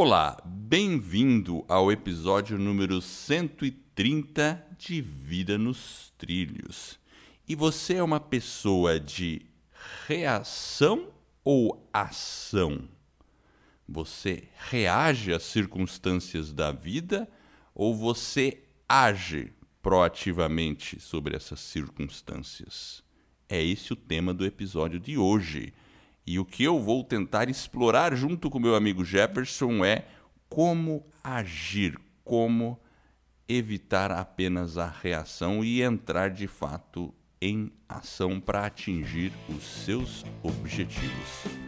Olá, bem-vindo ao episódio número 130 de Vida nos Trilhos. E você é uma pessoa de reação ou ação? Você reage às circunstâncias da vida ou você age proativamente sobre essas circunstâncias? É esse o tema do episódio de hoje. E o que eu vou tentar explorar junto com meu amigo Jefferson é como agir, como evitar apenas a reação e entrar de fato em ação para atingir os seus objetivos.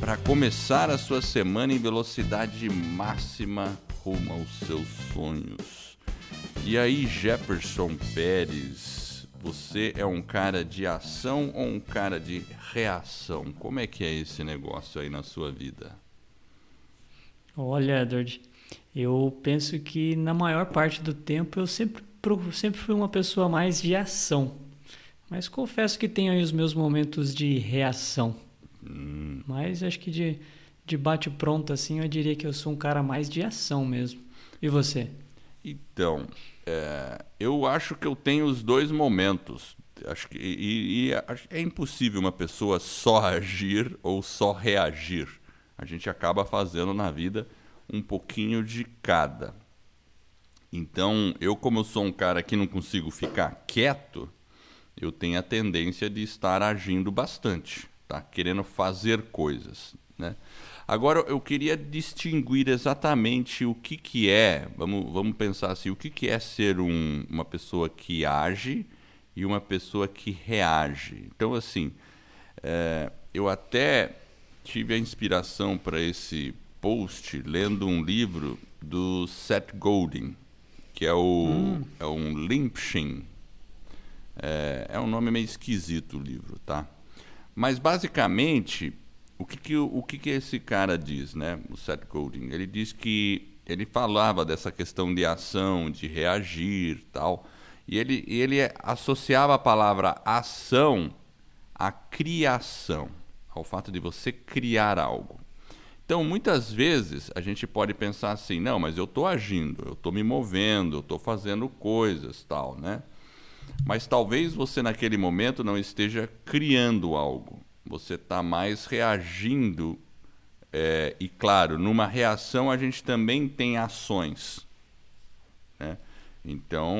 para começar a sua semana em velocidade máxima rumo aos seus sonhos. E aí, Jefferson Pérez, você é um cara de ação ou um cara de reação? Como é que é esse negócio aí na sua vida? Olha, Edward, eu penso que na maior parte do tempo eu sempre, sempre fui uma pessoa mais de ação. Mas confesso que tenho aí os meus momentos de reação. Mas acho que de, de bate-pronto assim, eu diria que eu sou um cara mais de ação mesmo. E você? Então, é, eu acho que eu tenho os dois momentos. Acho que e, e, é impossível uma pessoa só agir ou só reagir. A gente acaba fazendo na vida um pouquinho de cada. Então, eu como eu sou um cara que não consigo ficar quieto, eu tenho a tendência de estar agindo bastante tá querendo fazer coisas, né? Agora eu queria distinguir exatamente o que, que é, vamos, vamos pensar assim, o que, que é ser um, uma pessoa que age e uma pessoa que reage. Então, assim, é, eu até tive a inspiração para esse post lendo um livro do Seth Godin, que é, o, hum. é um Limpshin. É, é um nome meio esquisito o livro, tá? Mas, basicamente, o que, que, o que, que esse cara diz, né? o Seth Godin? Ele diz que ele falava dessa questão de ação, de reagir tal, e ele, ele associava a palavra ação à criação, ao fato de você criar algo. Então, muitas vezes a gente pode pensar assim, não, mas eu estou agindo, eu estou me movendo, eu estou fazendo coisas, tal, né? Mas talvez você naquele momento não esteja criando algo. Você está mais reagindo. É, e claro, numa reação a gente também tem ações. Né? Então,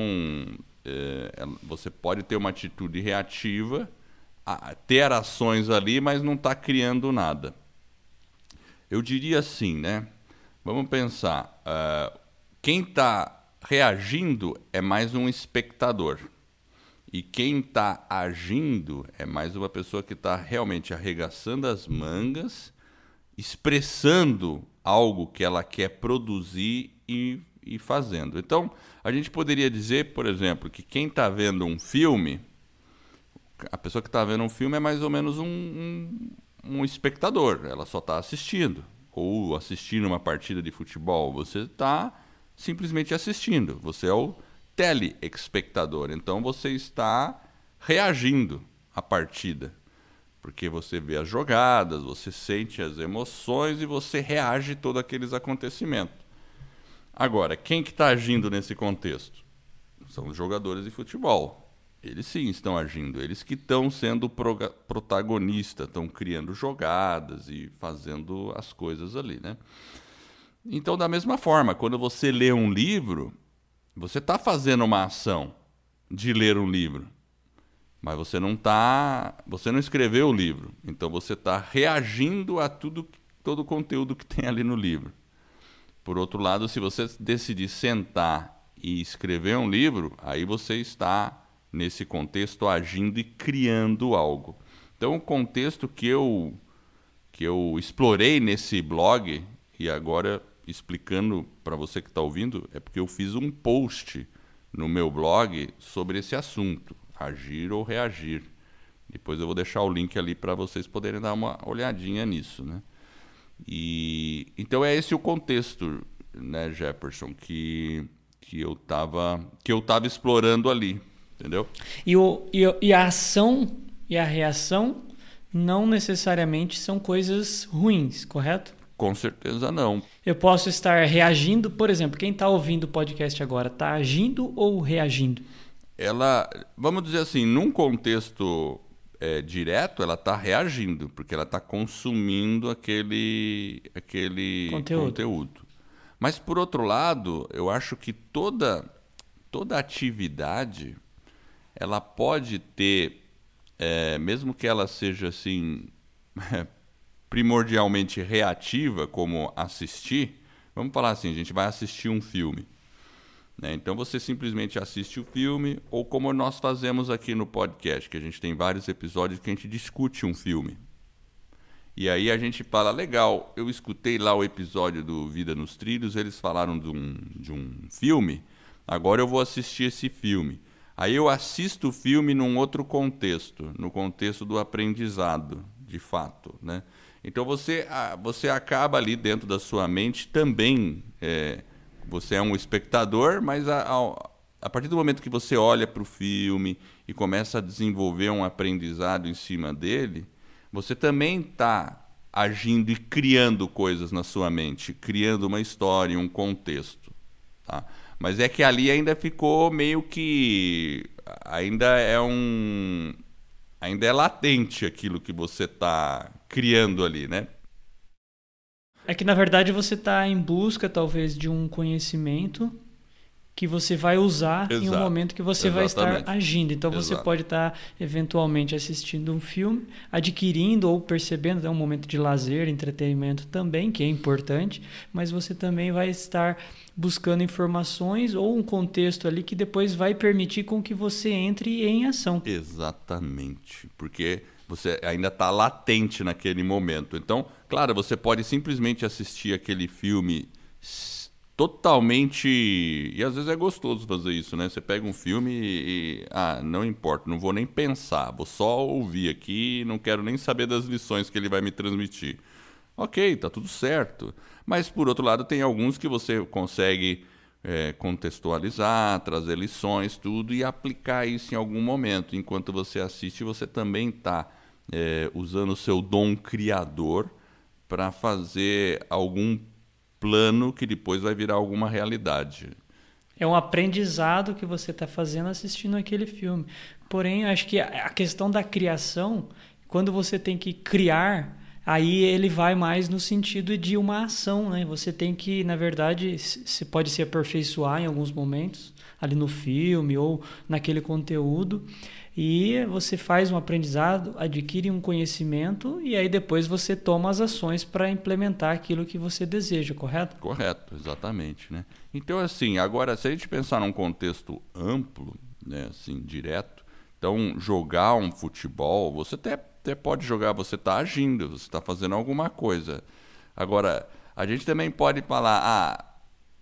é, você pode ter uma atitude reativa, ter ações ali, mas não está criando nada. Eu diria assim, né? Vamos pensar. Uh, quem está reagindo é mais um espectador. E quem está agindo é mais uma pessoa que está realmente arregaçando as mangas, expressando algo que ela quer produzir e, e fazendo. Então, a gente poderia dizer, por exemplo, que quem está vendo um filme, a pessoa que está vendo um filme é mais ou menos um, um, um espectador, ela só está assistindo. Ou assistindo uma partida de futebol, você está simplesmente assistindo. Você é o telespectador. Então você está reagindo à partida. Porque você vê as jogadas, você sente as emoções e você reage a todos aqueles acontecimentos. Agora, quem que está agindo nesse contexto? São os jogadores de futebol. Eles sim estão agindo, eles que estão sendo protagonistas, estão criando jogadas e fazendo as coisas ali, né? Então, da mesma forma, quando você lê um livro, você está fazendo uma ação de ler um livro, mas você não tá, você não escreveu o livro, então você está reagindo a tudo, todo o conteúdo que tem ali no livro. Por outro lado, se você decidir sentar e escrever um livro, aí você está nesse contexto agindo e criando algo. Então, o contexto que eu que eu explorei nesse blog e agora explicando para você que está ouvindo é porque eu fiz um post no meu blog sobre esse assunto, agir ou reagir. Depois eu vou deixar o link ali para vocês poderem dar uma olhadinha nisso, né? E então é esse o contexto, né, Jefferson, que que eu tava que eu tava explorando ali, entendeu? E, o, e, e a ação e a reação não necessariamente são coisas ruins, correto? Com certeza não. Eu posso estar reagindo, por exemplo, quem está ouvindo o podcast agora, está agindo ou reagindo? Ela, vamos dizer assim, num contexto é, direto, ela está reagindo, porque ela está consumindo aquele, aquele conteúdo. conteúdo. Mas, por outro lado, eu acho que toda, toda atividade ela pode ter, é, mesmo que ela seja assim primordialmente reativa, como assistir, vamos falar assim, a gente vai assistir um filme. Né? Então você simplesmente assiste o filme, ou como nós fazemos aqui no podcast, que a gente tem vários episódios que a gente discute um filme. E aí a gente fala, legal, eu escutei lá o episódio do Vida nos Trilhos, eles falaram de um, de um filme, agora eu vou assistir esse filme. Aí eu assisto o filme num outro contexto, no contexto do aprendizado, de fato, né? Então você, você acaba ali dentro da sua mente também, é, você é um espectador, mas a, a, a partir do momento que você olha para o filme e começa a desenvolver um aprendizado em cima dele, você também está agindo e criando coisas na sua mente, criando uma história, um contexto. Tá? Mas é que ali ainda ficou meio que. Ainda é um. Ainda é latente aquilo que você está criando ali, né? É que na verdade você está em busca talvez de um conhecimento que você vai usar Exato. em um momento que você Exatamente. vai estar agindo. Então Exato. você pode estar eventualmente assistindo um filme, adquirindo ou percebendo, é um momento de lazer, entretenimento também, que é importante, mas você também vai estar buscando informações ou um contexto ali que depois vai permitir com que você entre em ação. Exatamente, porque você ainda está latente naquele momento. Então, claro, você pode simplesmente assistir aquele filme totalmente. E às vezes é gostoso fazer isso, né? Você pega um filme e. Ah, não importa, não vou nem pensar, vou só ouvir aqui, não quero nem saber das lições que ele vai me transmitir. Ok, tá tudo certo. Mas por outro lado, tem alguns que você consegue é, contextualizar, trazer lições, tudo, e aplicar isso em algum momento. Enquanto você assiste, você também está é, usando o seu dom criador para fazer algum plano que depois vai virar alguma realidade. É um aprendizado que você está fazendo assistindo aquele filme. Porém, acho que a questão da criação, quando você tem que criar, aí ele vai mais no sentido de uma ação, né? Você tem que, na verdade, se pode se aperfeiçoar em alguns momentos, ali no filme ou naquele conteúdo e você faz um aprendizado, adquire um conhecimento e aí depois você toma as ações para implementar aquilo que você deseja, correto? Correto, exatamente, né? Então assim, agora se a gente pensar num contexto amplo, né, assim, direto, então jogar um futebol, você até, até pode jogar, você está agindo, você está fazendo alguma coisa. Agora, a gente também pode falar, ah,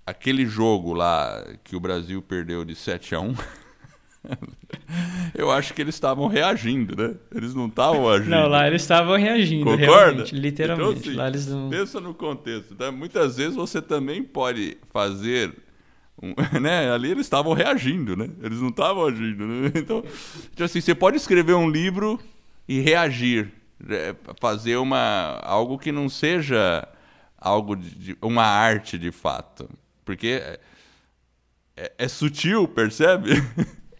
aquele jogo lá que o Brasil perdeu de 7 a 1 Eu acho que eles estavam reagindo, né? Eles não estavam agindo. Não, lá eles estavam reagindo, Concorda? literalmente. Então, assim, lá eles não... Pensa no contexto. Tá? Muitas vezes você também pode fazer... Um, né? Ali eles estavam reagindo, né? Eles não estavam agindo. Né? Então, então, assim, você pode escrever um livro e reagir. Né? Fazer uma, algo que não seja algo de, uma arte de fato. Porque é, é, é sutil, percebe?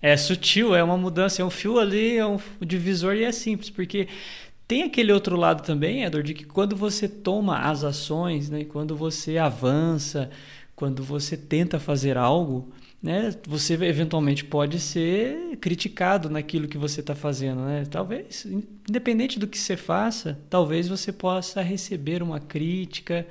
É sutil, é uma mudança, é um fio ali, é um divisor e é simples, porque tem aquele outro lado também, Edor, de que quando você toma as ações, né, quando você avança, quando você tenta fazer algo, né, você eventualmente pode ser criticado naquilo que você está fazendo. Né? Talvez, independente do que você faça, talvez você possa receber uma crítica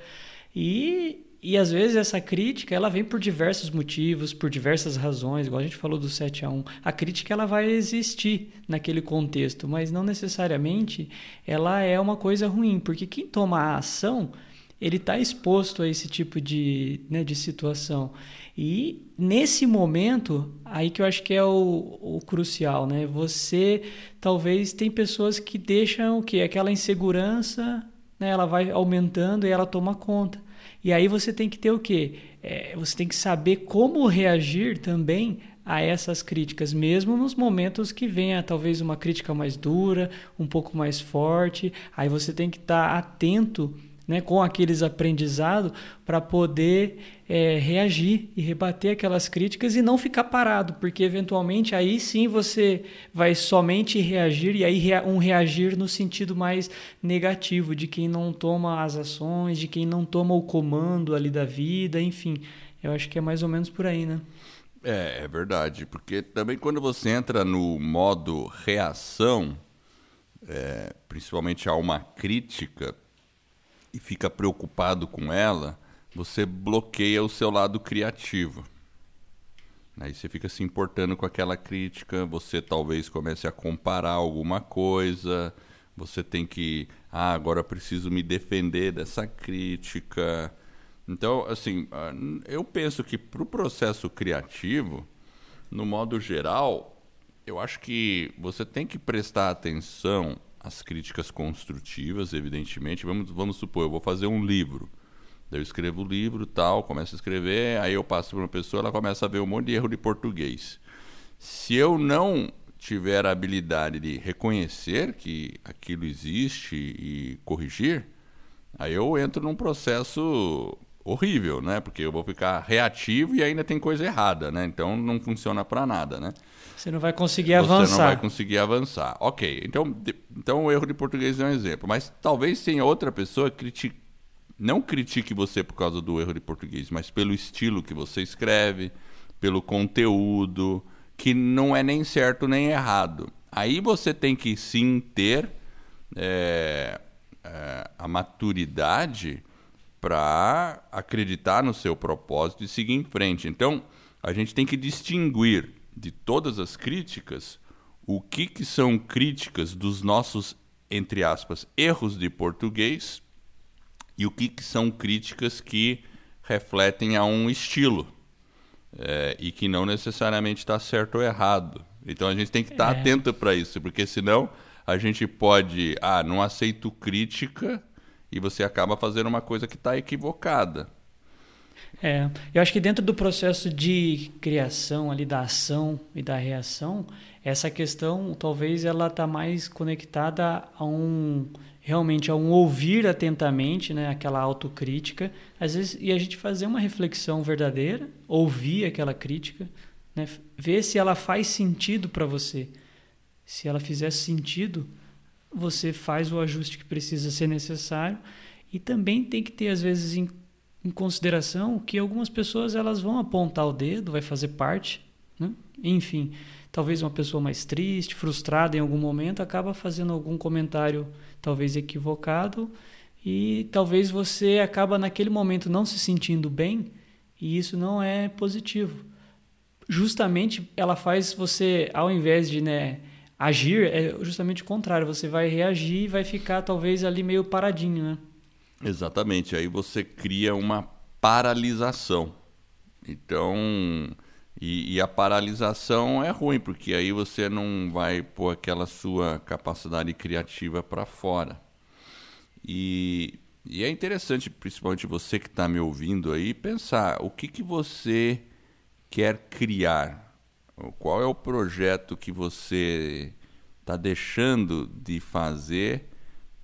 e e às vezes essa crítica ela vem por diversos motivos, por diversas razões, igual a gente falou do 7 a 1. A crítica ela vai existir naquele contexto, mas não necessariamente ela é uma coisa ruim, porque quem toma a ação, ele está exposto a esse tipo de, né, de situação. E nesse momento, aí que eu acho que é o, o crucial, né? Você talvez tem pessoas que deixam o que aquela insegurança, né? Ela vai aumentando e ela toma conta. E aí você tem que ter o quê? É, você tem que saber como reagir também a essas críticas, mesmo nos momentos que venha talvez uma crítica mais dura, um pouco mais forte. Aí você tem que estar tá atento né, com aqueles aprendizados para poder é, reagir e rebater aquelas críticas e não ficar parado, porque eventualmente aí sim você vai somente reagir e aí um reagir no sentido mais negativo de quem não toma as ações, de quem não toma o comando ali da vida, enfim. Eu acho que é mais ou menos por aí, né? É, é verdade, porque também quando você entra no modo reação, é, principalmente a uma crítica, e fica preocupado com ela, você bloqueia o seu lado criativo. Aí você fica se importando com aquela crítica, você talvez comece a comparar alguma coisa, você tem que, ah, agora preciso me defender dessa crítica. Então, assim, ah, eu penso que para o processo criativo, no modo geral, eu acho que você tem que prestar atenção as críticas construtivas, evidentemente. Vamos, vamos supor, eu vou fazer um livro. Daí eu escrevo o livro tal, começo a escrever, aí eu passo para uma pessoa, ela começa a ver um monte de erro de português. Se eu não tiver a habilidade de reconhecer que aquilo existe e corrigir, aí eu entro num processo horrível, né? Porque eu vou ficar reativo e ainda tem coisa errada, né? Então não funciona para nada, né? Você não vai conseguir Você avançar. Você não vai conseguir avançar. Ok, então, de, então o erro de português é um exemplo. Mas talvez tenha outra pessoa que critique, não critique você por causa do erro de português, mas pelo estilo que você escreve, pelo conteúdo, que não é nem certo nem errado. Aí você tem que sim ter é, é, a maturidade para acreditar no seu propósito e seguir em frente. Então, a gente tem que distinguir de todas as críticas o que, que são críticas dos nossos, entre aspas, erros de português e o que, que são críticas que refletem a um estilo é, e que não necessariamente está certo ou errado. Então a gente tem que estar tá é. atento para isso, porque senão a gente pode, ah, não aceito crítica e você acaba fazendo uma coisa que está equivocada. É, eu acho que dentro do processo de criação ali da ação e da reação, essa questão talvez ela está mais conectada a um realmente a um ouvir atentamente, né, aquela autocrítica, às vezes e a gente fazer uma reflexão verdadeira, ouvir aquela crítica, né, ver se ela faz sentido para você. Se ela fizer sentido, você faz o ajuste que precisa ser necessário e também tem que ter às vezes em, em consideração que algumas pessoas elas vão apontar o dedo, vai fazer parte, né? enfim, talvez uma pessoa mais triste, frustrada em algum momento acaba fazendo algum comentário talvez equivocado e talvez você acaba naquele momento não se sentindo bem e isso não é positivo. Justamente ela faz você ao invés de né, Agir é justamente o contrário, você vai reagir e vai ficar talvez ali meio paradinho, né? Exatamente, aí você cria uma paralisação. Então, e, e, a paralisação é ruim, porque aí você não vai pôr aquela sua capacidade criativa para fora. E, e, é interessante, principalmente você que está me ouvindo aí, pensar o que, que você quer criar qual é o projeto que você está deixando de fazer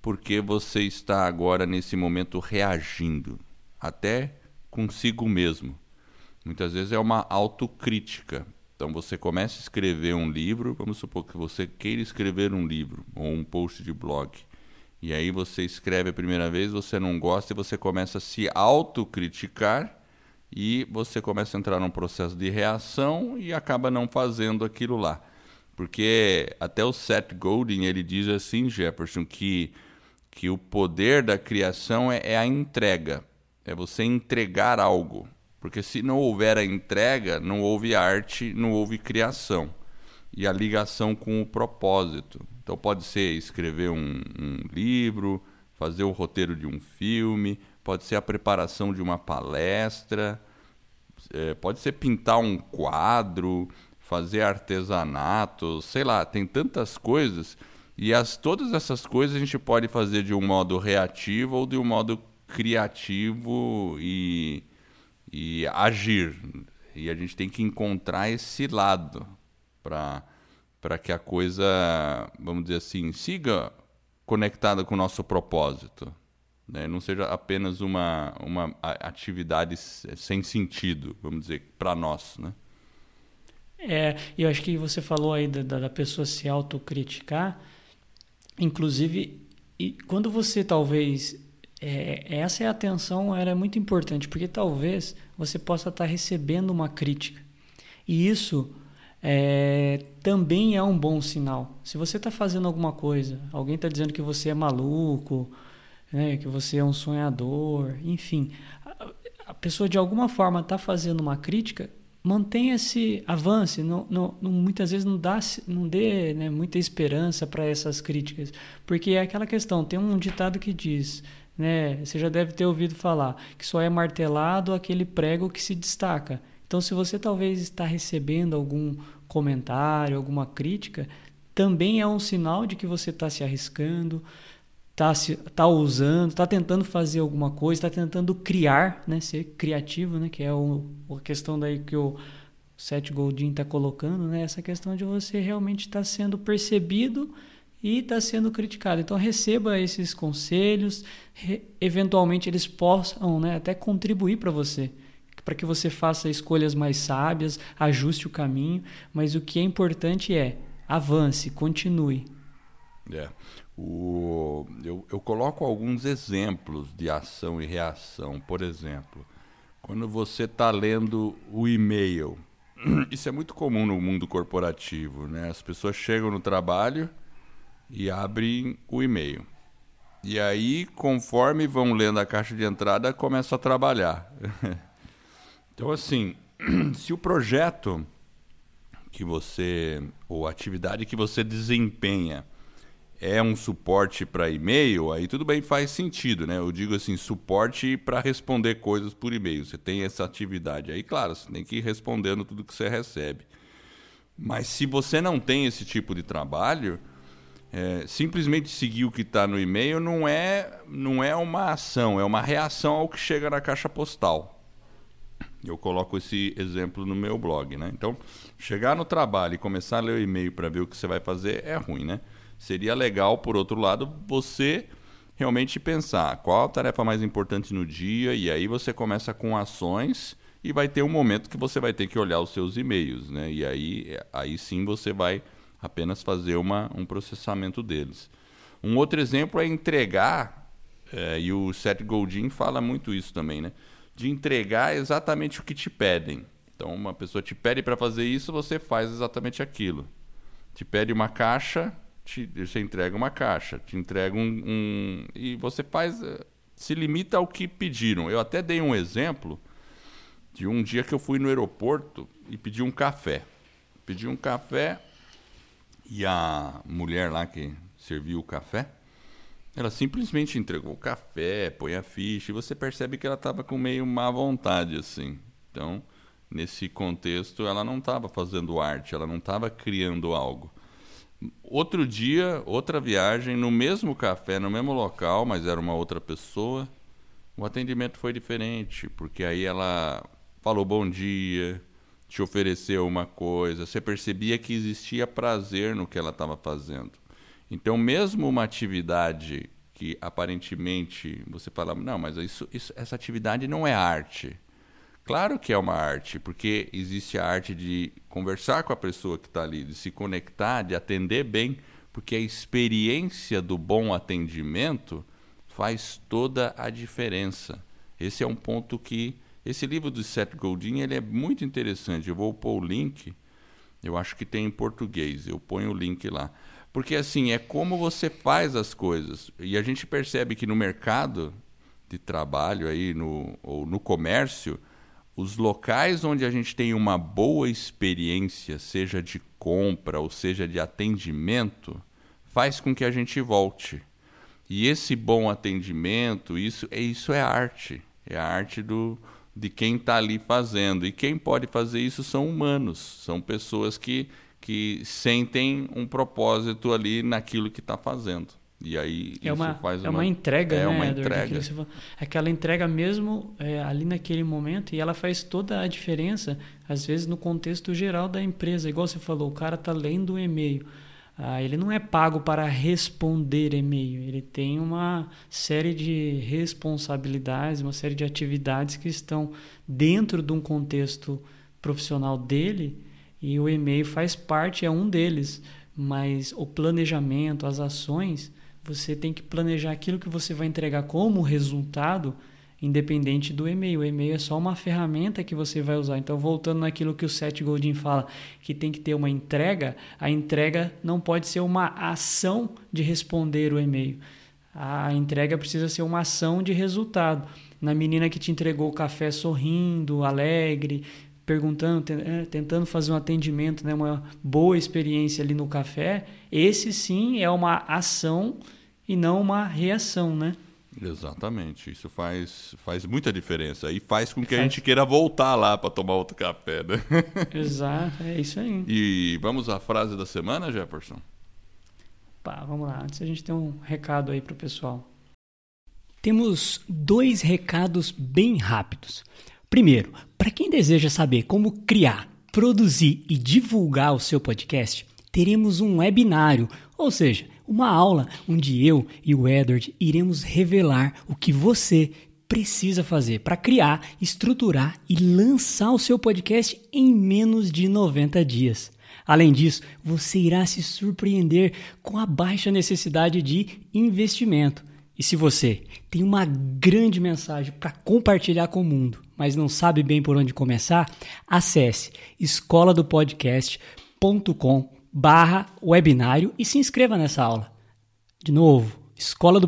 porque você está agora nesse momento reagindo, até consigo mesmo. Muitas vezes é uma autocrítica. Então você começa a escrever um livro, vamos supor que você queira escrever um livro ou um post de blog. E aí você escreve a primeira vez, você não gosta e você começa a se autocriticar e você começa a entrar num processo de reação e acaba não fazendo aquilo lá. Porque até o Seth Godin ele diz assim, Jefferson, que, que o poder da criação é, é a entrega. é você entregar algo. Porque se não houver a entrega, não houve arte, não houve criação. E a ligação com o propósito. Então pode ser escrever um, um livro, fazer o roteiro de um filme, pode ser a preparação de uma palestra, é, pode ser pintar um quadro, fazer artesanato, sei lá, tem tantas coisas. E as, todas essas coisas a gente pode fazer de um modo reativo ou de um modo criativo e, e agir. E a gente tem que encontrar esse lado para que a coisa, vamos dizer assim, siga conectada com o nosso propósito. Né? Não seja apenas uma, uma atividade sem sentido, vamos dizer, para nós. Né? É, eu acho que você falou aí da, da pessoa se autocriticar. Inclusive, e quando você talvez é, essa é atenção era muito importante porque talvez você possa estar recebendo uma crítica e isso é, também é um bom sinal. Se você está fazendo alguma coisa, alguém está dizendo que você é maluco, né, que você é um sonhador, enfim, a, pessoa de alguma forma está fazendo uma crítica, mantenha-se, avance, não, não, não, muitas vezes não, dá, não dê né, muita esperança para essas críticas, porque é aquela questão, tem um ditado que diz, né, você já deve ter ouvido falar, que só é martelado aquele prego que se destaca. Então, se você talvez está recebendo algum comentário, alguma crítica, também é um sinal de que você está se arriscando, está tá usando, está tentando fazer alguma coisa, está tentando criar, né, ser criativo, né, que é o, a questão daí que o Seth Godin está colocando, né, essa questão de você realmente estar tá sendo percebido e está sendo criticado. Então receba esses conselhos, re, eventualmente eles possam né, até contribuir para você, para que você faça escolhas mais sábias, ajuste o caminho, mas o que é importante é avance, continue. É. O, eu, eu coloco alguns exemplos de ação e reação. Por exemplo, quando você está lendo o e-mail, isso é muito comum no mundo corporativo, né? As pessoas chegam no trabalho e abrem o e-mail. E aí, conforme vão lendo a caixa de entrada, começam a trabalhar. então, assim, se o projeto que você, ou a atividade que você desempenha, é um suporte para e-mail, aí tudo bem, faz sentido, né? Eu digo assim, suporte para responder coisas por e-mail. Você tem essa atividade aí, claro, você tem que ir respondendo tudo que você recebe. Mas se você não tem esse tipo de trabalho, é, simplesmente seguir o que está no e-mail não é, não é uma ação, é uma reação ao que chega na caixa postal. Eu coloco esse exemplo no meu blog, né? Então, chegar no trabalho e começar a ler o e-mail para ver o que você vai fazer é ruim, né? Seria legal, por outro lado, você realmente pensar qual a tarefa mais importante no dia e aí você começa com ações e vai ter um momento que você vai ter que olhar os seus e-mails, né? E aí, aí sim você vai apenas fazer uma, um processamento deles. Um outro exemplo é entregar, é, e o Seth Godin fala muito isso também, né? De entregar exatamente o que te pedem. Então, uma pessoa te pede para fazer isso, você faz exatamente aquilo. Te pede uma caixa, te, você entrega uma caixa, te entrega um, um, e você faz eh, se limita ao que pediram. Eu até dei um exemplo de um dia que eu fui no aeroporto e pedi um café. Pedi um café e a mulher lá que serviu o café, ela simplesmente entregou o café, põe a ficha e você percebe que ela estava com meio má vontade assim. Então, nesse contexto, ela não estava fazendo arte, ela não estava criando algo. Outro dia, outra viagem, no mesmo café, no mesmo local, mas era uma outra pessoa. O atendimento foi diferente, porque aí ela falou bom dia, te ofereceu uma coisa, você percebia que existia prazer no que ela estava fazendo. Então, mesmo uma atividade que aparentemente você fala, não, mas isso, isso, essa atividade não é arte. Claro que é uma arte, porque existe a arte de conversar com a pessoa que está ali, de se conectar, de atender bem, porque a experiência do bom atendimento faz toda a diferença. Esse é um ponto que esse livro do Seth Godin ele é muito interessante. Eu vou pôr o link. Eu acho que tem em português. Eu ponho o link lá. Porque assim, é como você faz as coisas. E a gente percebe que no mercado de trabalho aí no, ou no comércio, os locais onde a gente tem uma boa experiência, seja de compra ou seja de atendimento, faz com que a gente volte. E esse bom atendimento, isso é isso é arte, é a arte do de quem está ali fazendo. E quem pode fazer isso são humanos, são pessoas que, que sentem um propósito ali naquilo que está fazendo. E aí é uma, é uma, entrega, é né, uma entrega. Aquela entrega mesmo é, ali naquele momento e ela faz toda a diferença, às vezes no contexto geral da empresa. Igual você falou, o cara está lendo o e-mail. Ah, ele não é pago para responder e-mail, ele tem uma série de responsabilidades, uma série de atividades que estão dentro de um contexto profissional dele e o e-mail faz parte, é um deles, mas o planejamento, as ações você tem que planejar aquilo que você vai entregar como resultado, independente do e-mail. O e-mail é só uma ferramenta que você vai usar. Então, voltando naquilo que o Seth Godin fala, que tem que ter uma entrega, a entrega não pode ser uma ação de responder o e-mail. A entrega precisa ser uma ação de resultado. Na menina que te entregou o café sorrindo, alegre, perguntando, é, tentando fazer um atendimento, né, uma boa experiência ali no café, esse sim é uma ação e não uma reação, né? Exatamente, isso faz, faz muita diferença e faz com que faz. a gente queira voltar lá para tomar outro café, né? Exato, é isso aí. E vamos à frase da semana, Jefferson? Pá, vamos lá, antes a gente tem um recado aí para o pessoal. Temos dois recados bem rápidos. Primeiro, para quem deseja saber como criar, produzir e divulgar o seu podcast, teremos um webinário, ou seja, uma aula onde eu e o Edward iremos revelar o que você precisa fazer para criar, estruturar e lançar o seu podcast em menos de 90 dias. Além disso, você irá se surpreender com a baixa necessidade de investimento. E se você tem uma grande mensagem para compartilhar com o mundo, mas não sabe bem por onde começar, acesse escola do barra webinário e se inscreva nessa aula. De novo, escola do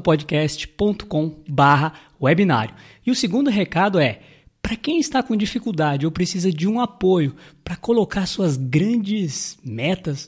barra webinário. E o segundo recado é, para quem está com dificuldade ou precisa de um apoio para colocar suas grandes metas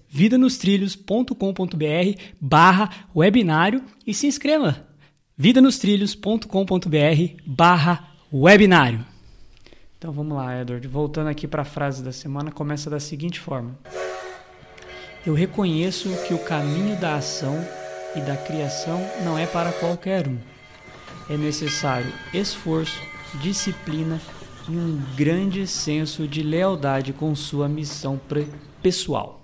vidanostrilhos.com.br barra webinário e se inscreva. vidanostrilhos.com.br barra webinário. Então vamos lá, Edward. Voltando aqui para a frase da semana, começa da seguinte forma: Eu reconheço que o caminho da ação e da criação não é para qualquer um. É necessário esforço, disciplina e um grande senso de lealdade com sua missão pessoal.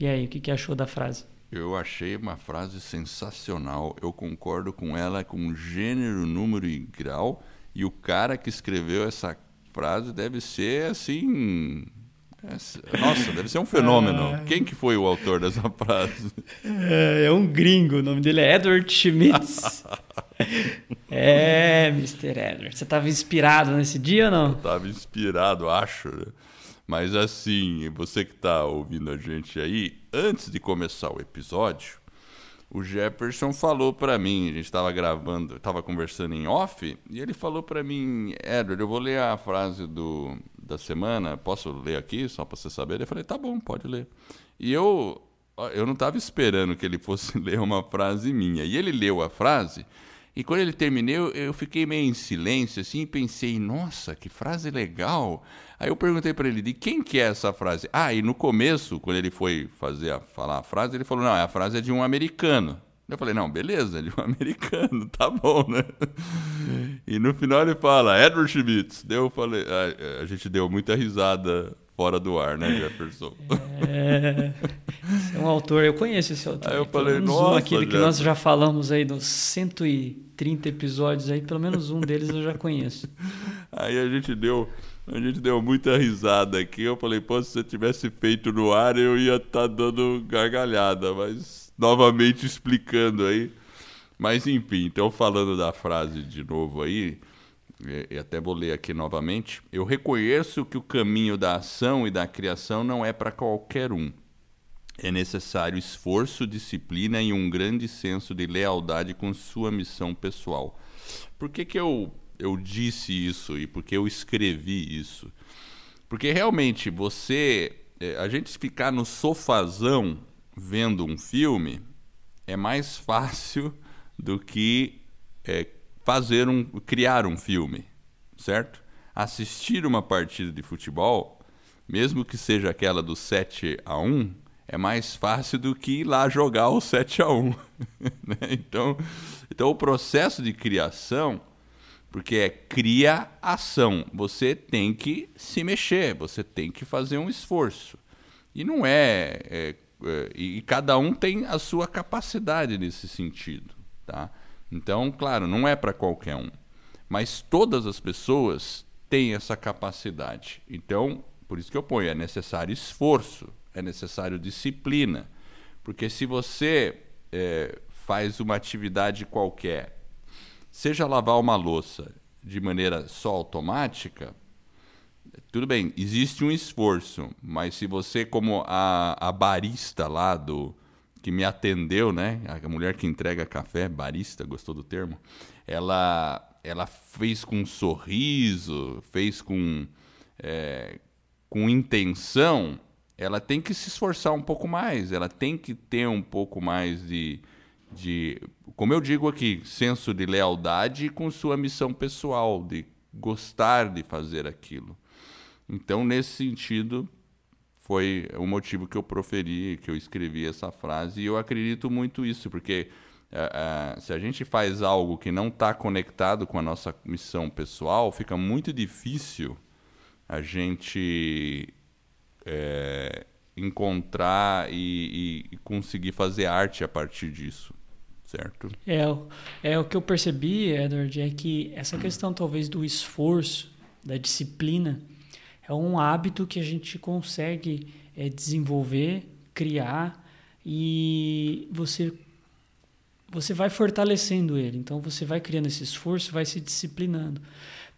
E aí, o que achou da frase? Eu achei uma frase sensacional. Eu concordo com ela com gênero, número e grau. E o cara que escreveu essa frase deve ser assim. É, nossa, deve ser um fenômeno. É... Quem que foi o autor dessa frase? É, é um gringo, o nome dele é Edward Schmitz. é, Mr. Edward. Você estava inspirado nesse dia ou não? Eu estava inspirado, acho. Mas assim, você que está ouvindo a gente aí, antes de começar o episódio, o Jefferson falou para mim, a gente estava gravando, estava conversando em off, e ele falou para mim, Edward, eu vou ler a frase do, da semana, posso ler aqui, só para você saber? Eu falei, tá bom, pode ler. E eu, eu não estava esperando que ele fosse ler uma frase minha. E ele leu a frase, e quando ele terminou, eu fiquei meio em silêncio, assim, e pensei, nossa, que frase legal. Aí eu perguntei para ele, de quem que é essa frase? Ah, e no começo, quando ele foi fazer a, falar a frase, ele falou, não, a frase é de um americano. Eu falei, não, beleza, de um americano, tá bom, né? E no final ele fala, Edward Schmitz. Eu falei, a, a gente deu muita risada fora do ar, né, Jefferson? É, é um autor, eu conheço esse autor. Aí eu falei, nossa, um aquele que nós já falamos aí nos 130 episódios aí, pelo menos um deles eu já conheço. Aí a gente deu A gente deu muita risada aqui. Eu falei, pô, se você tivesse feito no ar, eu ia estar tá dando gargalhada, mas novamente explicando aí. Mas enfim, então falando da frase de novo aí, e até vou ler aqui novamente. Eu reconheço que o caminho da ação e da criação não é para qualquer um. É necessário esforço, disciplina e um grande senso de lealdade com sua missão pessoal. Por que, que eu, eu disse isso e por que eu escrevi isso? Porque realmente você. É, a gente ficar no sofazão vendo um filme é mais fácil do que é, fazer um, criar um filme, certo? Assistir uma partida de futebol, mesmo que seja aquela do 7 a 1, é mais fácil do que ir lá jogar o 7 a 1. Né? então, então o processo de criação, porque é cria ação, você tem que se mexer, você tem que fazer um esforço. E não é, é, é e cada um tem a sua capacidade nesse sentido, tá? Então, claro, não é para qualquer um. Mas todas as pessoas têm essa capacidade. Então, por isso que eu ponho, é necessário esforço, é necessário disciplina. Porque se você é, faz uma atividade qualquer, seja lavar uma louça de maneira só automática, tudo bem, existe um esforço, mas se você, como a, a barista lá do, que me atendeu, né? A mulher que entrega café, barista, gostou do termo? Ela, ela fez com um sorriso, fez com, é, com intenção. Ela tem que se esforçar um pouco mais, ela tem que ter um pouco mais de, de como eu digo aqui, senso de lealdade com sua missão pessoal, de gostar de fazer aquilo. Então, nesse sentido, foi o motivo que eu proferi, que eu escrevi essa frase. E eu acredito muito isso, porque uh, uh, se a gente faz algo que não está conectado com a nossa missão pessoal, fica muito difícil a gente é, encontrar e, e, conseguir fazer arte a partir disso. Certo? É, é o que eu percebi, Edward, é que essa questão talvez do esforço, da disciplina, é um hábito que a gente consegue é, desenvolver, criar e você você vai fortalecendo ele. Então você vai criando esse esforço, vai se disciplinando.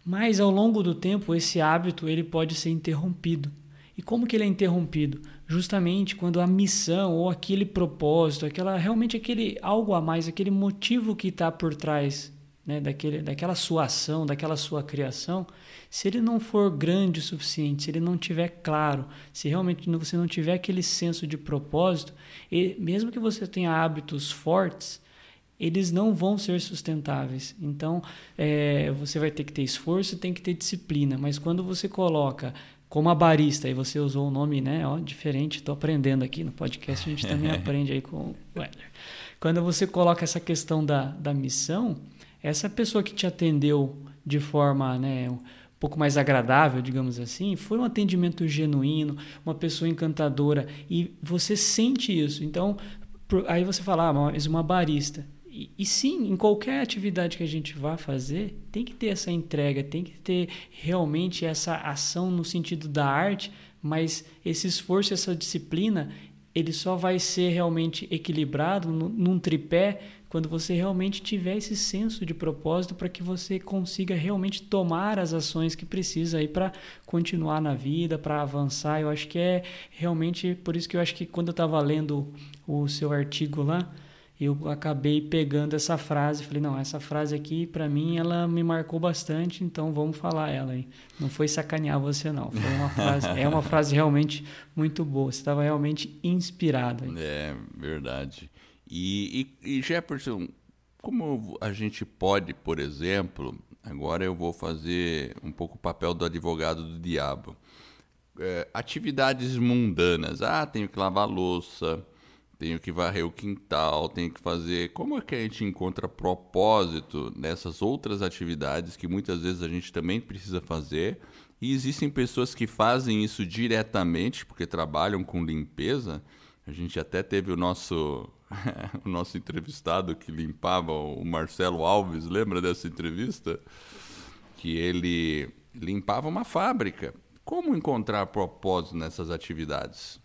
Mas ao longo do tempo esse hábito ele pode ser interrompido. E como que ele é interrompido? Justamente quando a missão ou aquele propósito, aquela realmente aquele algo a mais, aquele motivo que está por trás né, daquele, daquela sua ação, daquela sua criação, se ele não for grande o suficiente, se ele não tiver claro, se realmente você não tiver aquele senso de propósito, e mesmo que você tenha hábitos fortes, eles não vão ser sustentáveis. Então, é, você vai ter que ter esforço, tem que ter disciplina. Mas quando você coloca como a barista, e você usou um nome né, ó, diferente, estou aprendendo aqui no podcast, a gente também aprende aí com o Weller. Quando você coloca essa questão da, da missão, essa pessoa que te atendeu de forma né, pouco mais agradável, digamos assim, foi um atendimento genuíno, uma pessoa encantadora e você sente isso. Então, aí você fala, ah, mas uma barista. E, e, sim, em qualquer atividade que a gente vá fazer, tem que ter essa entrega, tem que ter realmente essa ação no sentido da arte, mas esse esforço, essa disciplina, ele só vai ser realmente equilibrado num tripé quando você realmente tiver esse senso de propósito para que você consiga realmente tomar as ações que precisa aí para continuar na vida, para avançar. Eu acho que é realmente por isso que eu acho que quando eu estava lendo o seu artigo lá, eu acabei pegando essa frase, falei, não, essa frase aqui para mim ela me marcou bastante, então vamos falar ela aí. Não foi sacanear você não, foi uma frase, é uma frase realmente muito boa. Você estava realmente inspirado. Aí. É, verdade. E, e, e Jefferson, como a gente pode, por exemplo, agora eu vou fazer um pouco o papel do advogado do diabo. É, atividades mundanas. Ah, tenho que lavar louça, tenho que varrer o quintal, tenho que fazer. Como é que a gente encontra propósito nessas outras atividades que muitas vezes a gente também precisa fazer? E existem pessoas que fazem isso diretamente porque trabalham com limpeza. A gente até teve o nosso o nosso entrevistado que limpava o Marcelo Alves, lembra dessa entrevista? Que ele limpava uma fábrica. Como encontrar propósito nessas atividades?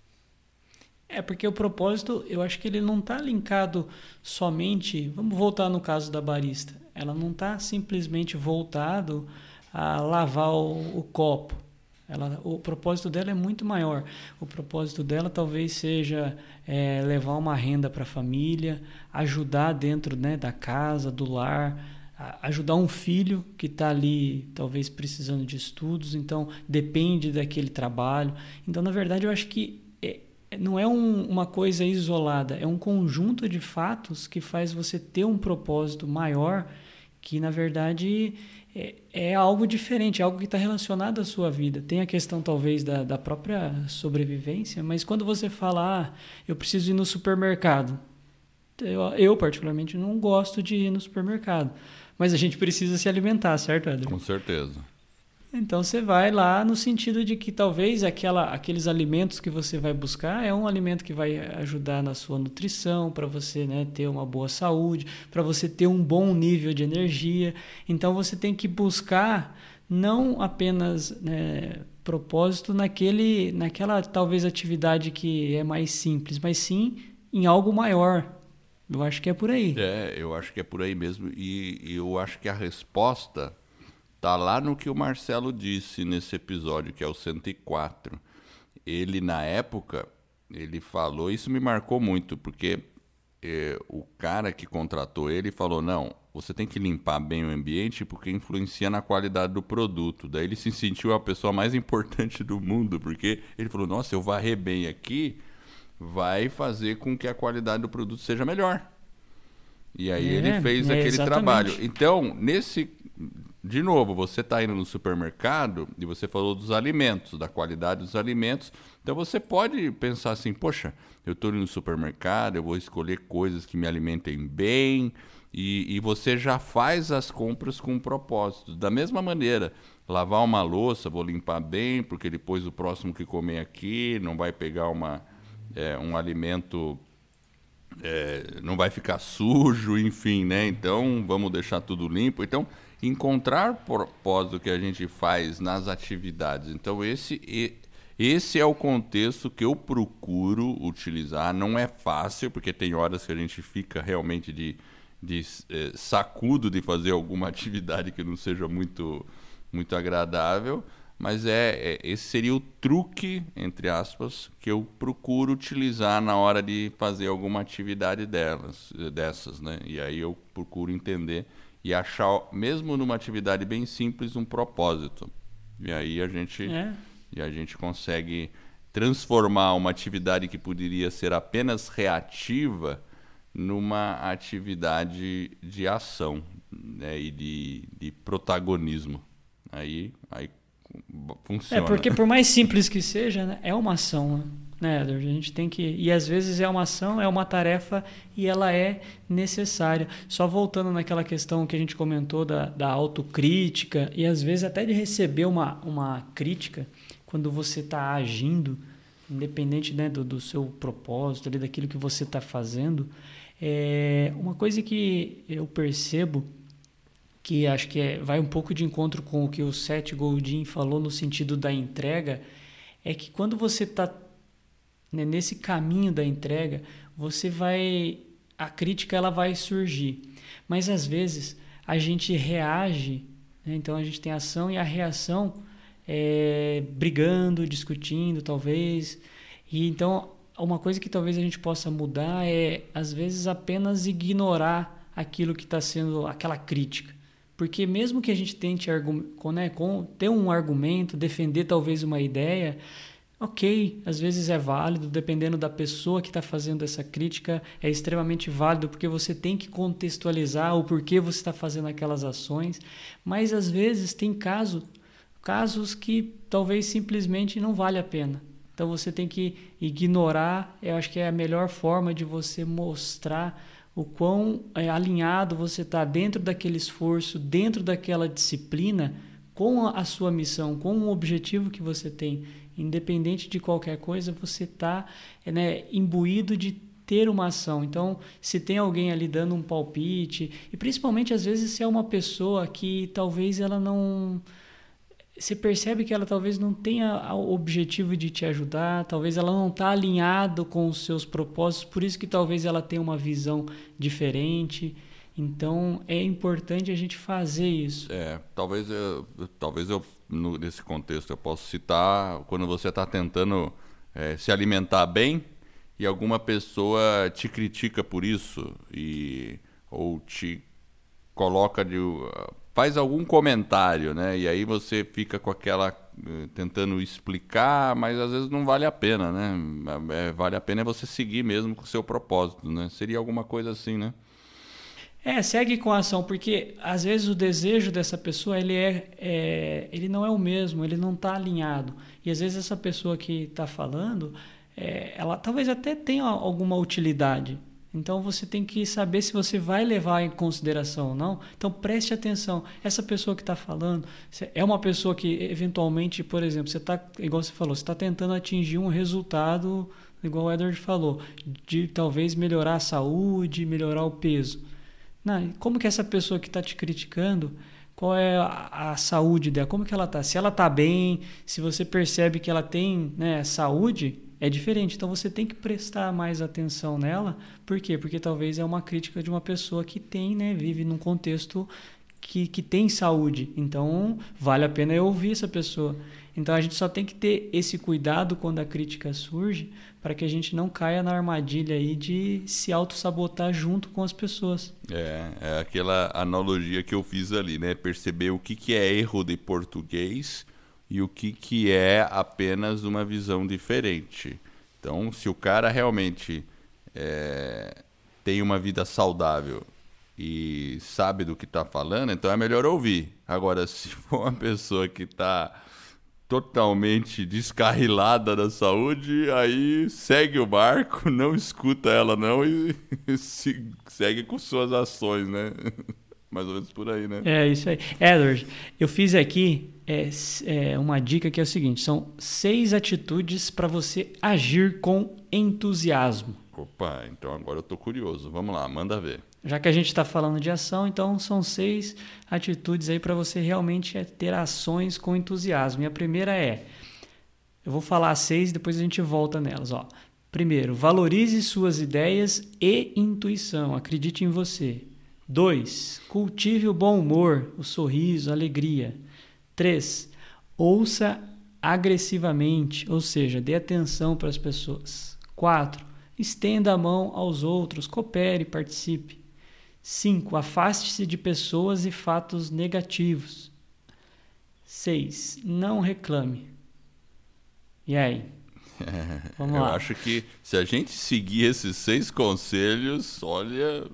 É porque o propósito, eu acho que ele não está linkado somente. Vamos voltar no caso da barista. Ela não está simplesmente voltado a lavar o, o copo. Ela, o propósito dela é muito maior. O propósito dela talvez seja é, levar uma renda para a família, ajudar dentro né, da casa, do lar, ajudar um filho que está ali talvez precisando de estudos, então depende daquele trabalho. Então, na verdade, eu acho que é, não é um, uma coisa isolada, é um conjunto de fatos que faz você ter um propósito maior que, na verdade, é, é algo diferente, é algo que está relacionado à sua vida. Tem a questão, talvez, da, da própria sobrevivência, mas quando você fala, ah, eu preciso ir no supermercado, eu, eu, particularmente, não gosto de ir no supermercado. Mas a gente precisa se alimentar, certo, Edson? Com certeza. Então você vai lá no sentido de que talvez aquela, aqueles alimentos que você vai buscar é um alimento que vai ajudar na sua nutrição, para você né, ter uma boa saúde, para você ter um bom nível de energia. Então você tem que buscar não apenas né, propósito naquele, naquela talvez atividade que é mais simples, mas sim em algo maior. Eu acho que é por aí. É, eu acho que é por aí mesmo. E, e eu acho que a resposta Tá lá no que o Marcelo disse nesse episódio, que é o 104. Ele, na época, ele falou, isso me marcou muito, porque eh, o cara que contratou ele falou: não, você tem que limpar bem o ambiente porque influencia na qualidade do produto. Daí ele se sentiu a pessoa mais importante do mundo, porque ele falou: nossa, eu varrer bem aqui vai fazer com que a qualidade do produto seja melhor. E aí é, ele fez é, aquele exatamente. trabalho. Então, nesse de novo, você está indo no supermercado e você falou dos alimentos, da qualidade dos alimentos. Então você pode pensar assim: poxa, eu estou indo no supermercado, eu vou escolher coisas que me alimentem bem. E, e você já faz as compras com um propósito. Da mesma maneira, lavar uma louça, vou limpar bem, porque depois o próximo que comer aqui não vai pegar uma, é, um alimento é, não vai ficar sujo, enfim, né? Então vamos deixar tudo limpo. Então encontrar propósito que a gente faz nas atividades. Então, esse, esse é o contexto que eu procuro utilizar. Não é fácil, porque tem horas que a gente fica realmente de, de é, sacudo de fazer alguma atividade que não seja muito, muito agradável. Mas é, é, esse seria o truque, entre aspas, que eu procuro utilizar na hora de fazer alguma atividade delas, dessas. Né? E aí eu procuro entender e achar, mesmo numa atividade bem simples, um propósito. E aí a gente, é. e a gente consegue transformar uma atividade que poderia ser apenas reativa numa atividade de ação né, e de, de protagonismo. Aí, aí funciona. É porque por mais simples que seja, né, é uma ação. Né? Né, A gente tem que. E às vezes é uma ação, é uma tarefa e ela é necessária. Só voltando naquela questão que a gente comentou da, da autocrítica e às vezes até de receber uma, uma crítica quando você está agindo, independente né, do, do seu propósito, ali, daquilo que você está fazendo. É uma coisa que eu percebo que acho que é, vai um pouco de encontro com o que o Seth Godin falou no sentido da entrega, é que quando você está né, nesse caminho da entrega, você vai a crítica ela vai surgir, mas às vezes a gente reage, né, então a gente tem ação e a reação é, brigando, discutindo, talvez, e então uma coisa que talvez a gente possa mudar é às vezes apenas ignorar aquilo que está sendo aquela crítica. Porque mesmo que a gente tente né, ter um argumento, defender talvez uma ideia, Ok, às vezes é válido, dependendo da pessoa que está fazendo essa crítica, é extremamente válido porque você tem que contextualizar o porquê você está fazendo aquelas ações, mas às vezes tem caso, casos que talvez simplesmente não vale a pena. Então você tem que ignorar, eu acho que é a melhor forma de você mostrar o quão é, alinhado você está dentro daquele esforço, dentro daquela disciplina, com a sua missão, com o objetivo que você tem independente de qualquer coisa, você está né, imbuído de ter uma ação. Então, se tem alguém ali dando um palpite, e principalmente às vezes se é uma pessoa que talvez ela não você percebe que ela talvez não tenha o objetivo de te ajudar, talvez ela não está alinhado com os seus propósitos, por isso que talvez ela tenha uma visão diferente. Então é importante a gente fazer isso. É, talvez eu, talvez eu no, nesse contexto eu possa citar quando você está tentando é, se alimentar bem e alguma pessoa te critica por isso e ou te coloca de faz algum comentário, né? E aí você fica com aquela eh, tentando explicar, mas às vezes não vale a pena, né? É, vale a pena é você seguir mesmo com o seu propósito, né? Seria alguma coisa assim, né? É, segue com a ação, porque às vezes o desejo dessa pessoa ele é, é ele não é o mesmo, ele não está alinhado. E às vezes essa pessoa que está falando, é, ela talvez até tenha alguma utilidade, então você tem que saber se você vai levar em consideração ou não. Então preste atenção. Essa pessoa que está falando é uma pessoa que eventualmente, por exemplo, você está, igual você falou, você está tentando atingir um resultado, igual o Edward falou, de talvez melhorar a saúde, melhorar o peso. Não, como que essa pessoa que está te criticando, qual é a, a, saúde dela? Como que ela está? Se ela está bem, se você percebe que ela tem né, saúde, é diferente. Então você tem que prestar mais atenção nela. Por quê? Porque talvez é uma crítica de uma pessoa que tem, né, vive num contexto que, que tem saúde. Então vale a pena eu ouvir essa pessoa. Então a gente só tem que ter esse cuidado quando a crítica surge para que a gente não caia na armadilha aí de se auto-sabotar junto com as pessoas. É, é aquela analogia que eu fiz ali, né? Perceber o que, que é erro de português e o que, que é apenas uma visão diferente. Então, se o cara realmente é, tem uma vida saudável e sabe do que está falando, então é melhor ouvir. Agora, se for uma pessoa que está totalmente descarrilada da saúde, aí segue o barco, não escuta ela não e segue com suas ações, né? Mais ou menos por aí, né? É isso aí. Edward, eu fiz aqui é, é uma dica que é o seguinte: são seis atitudes para você agir com entusiasmo. Opa, então agora eu tô curioso. Vamos lá, manda ver. Já que a gente está falando de ação, então são seis atitudes aí para você realmente ter ações com entusiasmo. E a primeira é, eu vou falar seis, depois a gente volta nelas. Ó. Primeiro, valorize suas ideias e intuição. Acredite em você. 2. Cultive o bom humor, o sorriso, a alegria. 3. Ouça agressivamente, ou seja, dê atenção para as pessoas. 4. Estenda a mão aos outros, coopere, participe. 5. Afaste-se de pessoas e fatos negativos. 6. Não reclame. E aí? Vamos Eu lá. acho que se a gente seguir esses seis conselhos, olha,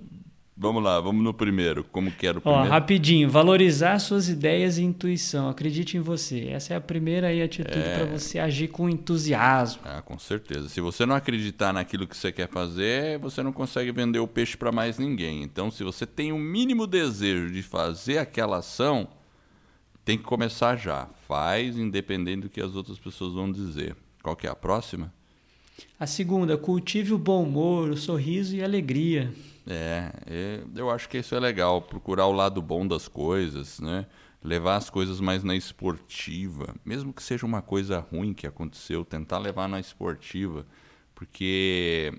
Vamos lá, vamos no primeiro. Como que era o primeiro? Ó, rapidinho, valorizar suas ideias e intuição. Acredite em você. Essa é a primeira aí, atitude é... para você agir com entusiasmo. Ah, com certeza. Se você não acreditar naquilo que você quer fazer, você não consegue vender o peixe para mais ninguém. Então, se você tem o um mínimo desejo de fazer aquela ação, tem que começar já. Faz, independente do que as outras pessoas vão dizer. Qual que é a próxima? A segunda, cultive o bom humor, o sorriso e a alegria. É, eu acho que isso é legal, procurar o lado bom das coisas, né? Levar as coisas mais na esportiva, mesmo que seja uma coisa ruim que aconteceu, tentar levar na esportiva, porque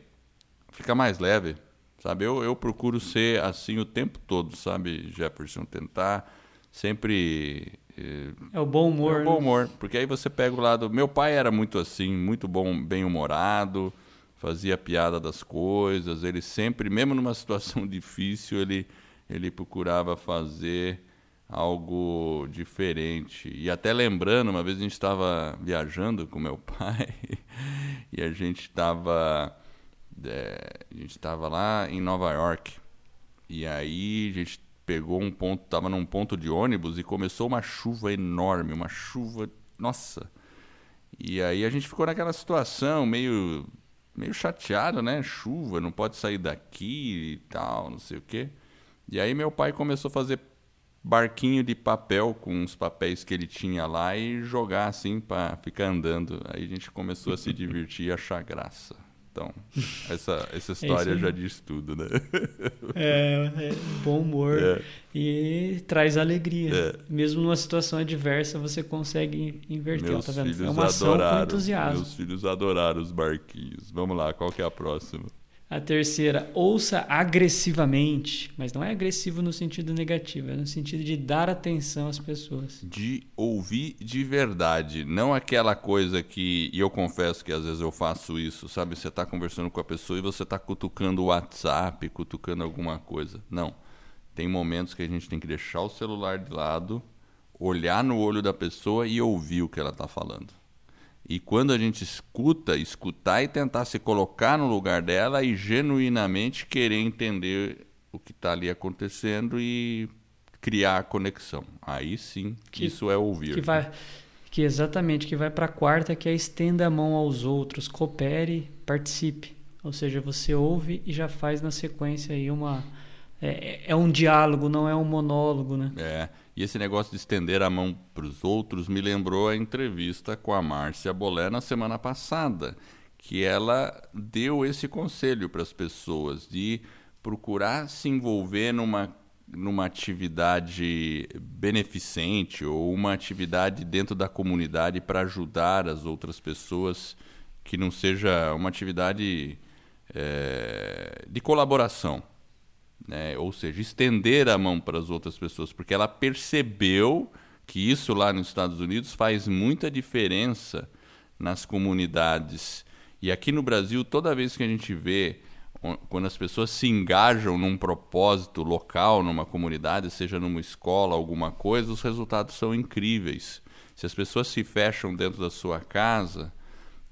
fica mais leve, sabe? Eu, eu procuro ser assim o tempo todo, sabe, Jefferson? Tentar sempre é o bom humor. É o bom né? humor, porque aí você pega o lado. Meu pai era muito assim, muito bom, bem humorado, fazia piada das coisas, ele sempre, mesmo numa situação difícil, ele, ele procurava fazer algo diferente. E até lembrando, uma vez a gente estava viajando com meu pai e a gente estava é, a gente estava lá em Nova York. E aí a gente pegou um ponto, estava num ponto de ônibus e começou uma chuva enorme, uma chuva, nossa. E aí a gente ficou naquela situação meio meio chateado, né? Chuva, não pode sair daqui e tal, não sei o quê. E aí meu pai começou a fazer barquinho de papel com os papéis que ele tinha lá e jogar assim para ficar andando. Aí a gente começou a se divertir e achar graça. Então, essa, essa é história é já diz tudo, né? É, é bom humor é. e traz alegria. É. Mesmo numa situação adversa, você consegue inverter, meus tá vendo? Filhos é uma ação adoraram, com entusiasmo. Meus filhos adoraram os barquinhos. Vamos lá, qual que é a próxima? A terceira, ouça agressivamente, mas não é agressivo no sentido negativo, é no sentido de dar atenção às pessoas. De ouvir de verdade, não aquela coisa que, e eu confesso que às vezes eu faço isso, sabe? Você está conversando com a pessoa e você está cutucando o WhatsApp, cutucando alguma coisa. Não. Tem momentos que a gente tem que deixar o celular de lado, olhar no olho da pessoa e ouvir o que ela está falando. E quando a gente escuta, escutar e tentar se colocar no lugar dela e genuinamente querer entender o que está ali acontecendo e criar a conexão. Aí sim, que, isso é ouvir. Que vai, que exatamente, que vai para a quarta, que é estenda a mão aos outros, coopere, participe. Ou seja, você ouve e já faz na sequência aí uma é, é um diálogo, não é um monólogo, né? É. E esse negócio de estender a mão para os outros me lembrou a entrevista com a Márcia Bolé na semana passada, que ela deu esse conselho para as pessoas de procurar se envolver numa, numa atividade beneficente ou uma atividade dentro da comunidade para ajudar as outras pessoas, que não seja uma atividade é, de colaboração né? ou seja, estender a mão para as outras pessoas, porque ela percebeu que isso lá nos Estados Unidos faz muita diferença nas comunidades. E aqui no Brasil, toda vez que a gente vê quando as pessoas se engajam num propósito local, numa comunidade, seja numa escola, alguma coisa, os resultados são incríveis. Se as pessoas se fecham dentro da sua casa,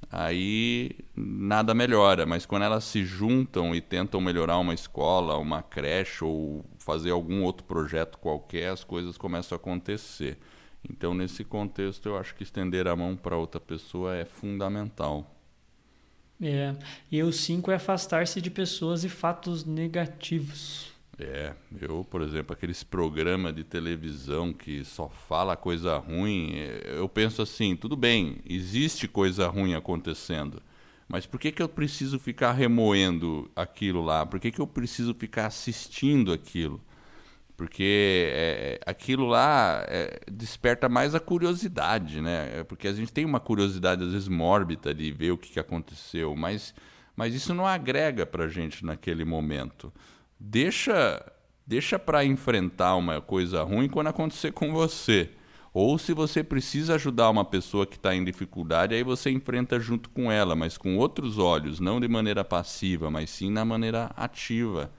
aí nada melhora. Mas quando elas se juntam e tentam melhorar uma escola, uma creche ou fazer algum outro projeto qualquer, as coisas começam a acontecer. Então, nesse contexto, eu acho que estender a mão para outra pessoa é fundamental. É. E o cinco é afastar-se de pessoas e fatos negativos. É, eu, por exemplo, aqueles programas de televisão que só fala coisa ruim, é, eu penso assim, tudo bem, existe coisa ruim acontecendo, mas por que, que eu preciso ficar remoendo aquilo lá? Por que, que eu preciso ficar assistindo aquilo? Porque é, aquilo lá é, desperta mais a curiosidade, né? É, porque a gente tem uma curiosidade, às vezes, mórbida de ver o que, que aconteceu, mas, mas isso não agrega para a gente naquele momento deixa deixa para enfrentar uma coisa ruim quando acontecer com você. Ou se você precisa ajudar uma pessoa que está em dificuldade, aí você enfrenta junto com ela, mas com outros olhos, não de maneira passiva, mas sim na maneira ativa.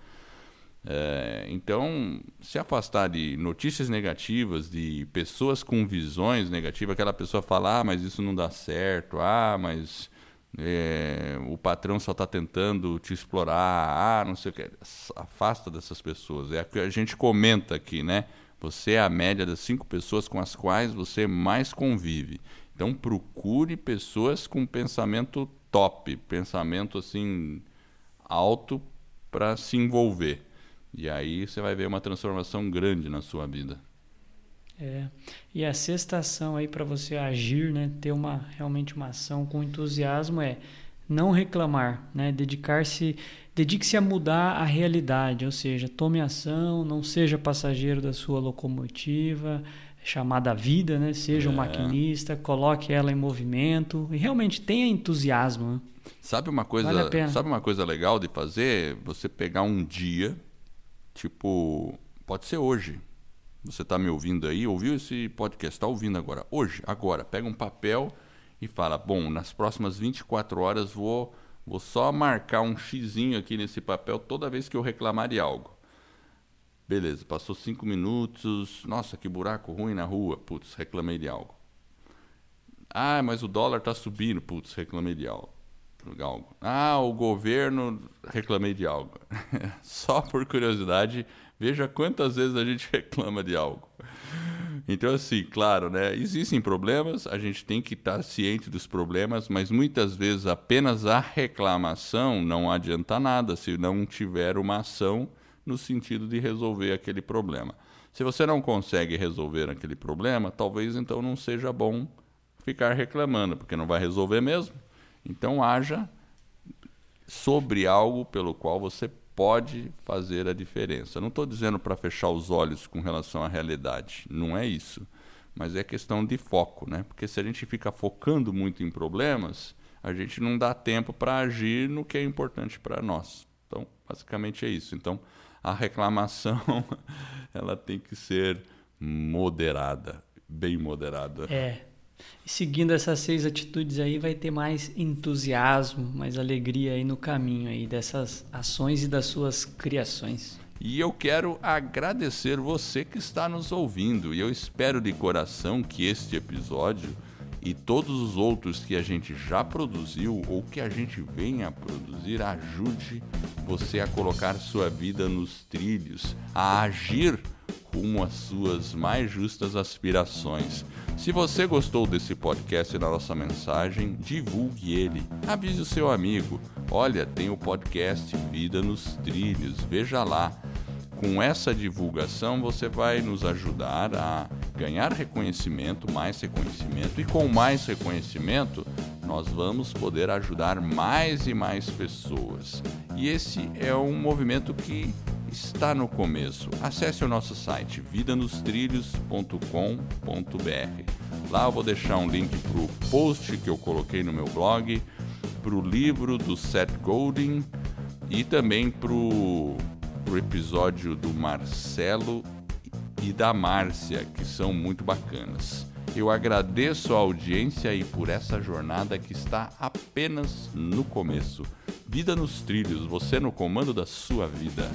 É, então, se afastar de notícias negativas, de pessoas com visões negativas, aquela pessoa fala, ah, mas isso não dá certo, ah, mas é, o patrão só está tentando te explorar, ah, não sei o que. Afasta dessas pessoas. É o que a gente comenta aqui, né? Você é a média das cinco pessoas com as quais você mais convive. Então procure pessoas com pensamento top, pensamento assim alto para se envolver. E aí você vai ver uma transformação grande na sua vida. É. E a sexta ação aí para você agir, né, ter uma realmente uma ação com entusiasmo é não reclamar, né, dedicar-se, dedique-se a mudar a realidade, ou seja, tome ação, não seja passageiro da sua locomotiva, chamada vida, né, seja é. um maquinista, coloque ela em movimento e realmente tenha entusiasmo. Né? Sabe uma coisa, vale sabe uma coisa legal de fazer? Você pegar um dia, tipo, pode ser hoje, você está me ouvindo aí, ouviu esse podcast, está ouvindo agora. Hoje, agora, pega um papel e fala: Bom, nas próximas 24 horas vou, vou só marcar um xizinho aqui nesse papel toda vez que eu reclamar de algo. Beleza, passou cinco minutos. Nossa, que buraco ruim na rua. Putz, reclamei de algo. Ah, mas o dólar está subindo. Putz, reclamei de algo. Ah, o governo, reclamei de algo. Só por curiosidade, Veja quantas vezes a gente reclama de algo. Então, assim, claro, né? Existem problemas, a gente tem que estar ciente dos problemas, mas muitas vezes apenas a reclamação não adianta nada se não tiver uma ação no sentido de resolver aquele problema. Se você não consegue resolver aquele problema, talvez então não seja bom ficar reclamando, porque não vai resolver mesmo. Então haja sobre algo pelo qual você pode fazer a diferença. Não estou dizendo para fechar os olhos com relação à realidade, não é isso. Mas é questão de foco, né? Porque se a gente fica focando muito em problemas, a gente não dá tempo para agir no que é importante para nós. Então, basicamente é isso. Então, a reclamação ela tem que ser moderada, bem moderada. É. Seguindo essas seis atitudes aí, vai ter mais entusiasmo, mais alegria aí no caminho aí dessas ações e das suas criações. E eu quero agradecer você que está nos ouvindo. E eu espero de coração que este episódio e todos os outros que a gente já produziu ou que a gente venha a produzir ajude você a colocar sua vida nos trilhos, a agir rumo às suas mais justas aspirações. Se você gostou desse podcast e da nossa mensagem, divulgue ele. Avise o seu amigo. Olha, tem o podcast Vida nos Trilhos. Veja lá. Com essa divulgação, você vai nos ajudar a ganhar reconhecimento, mais reconhecimento, e com mais reconhecimento, nós vamos poder ajudar mais e mais pessoas. E esse é um movimento que está no começo. Acesse o nosso site vidanostrilhos.com.br. Lá eu vou deixar um link para o post que eu coloquei no meu blog, para o livro do Seth Godin e também para o episódio do Marcelo e da Márcia, que são muito bacanas. Eu agradeço a audiência e por essa jornada que está apenas no começo. Vida nos trilhos, você no comando da sua vida.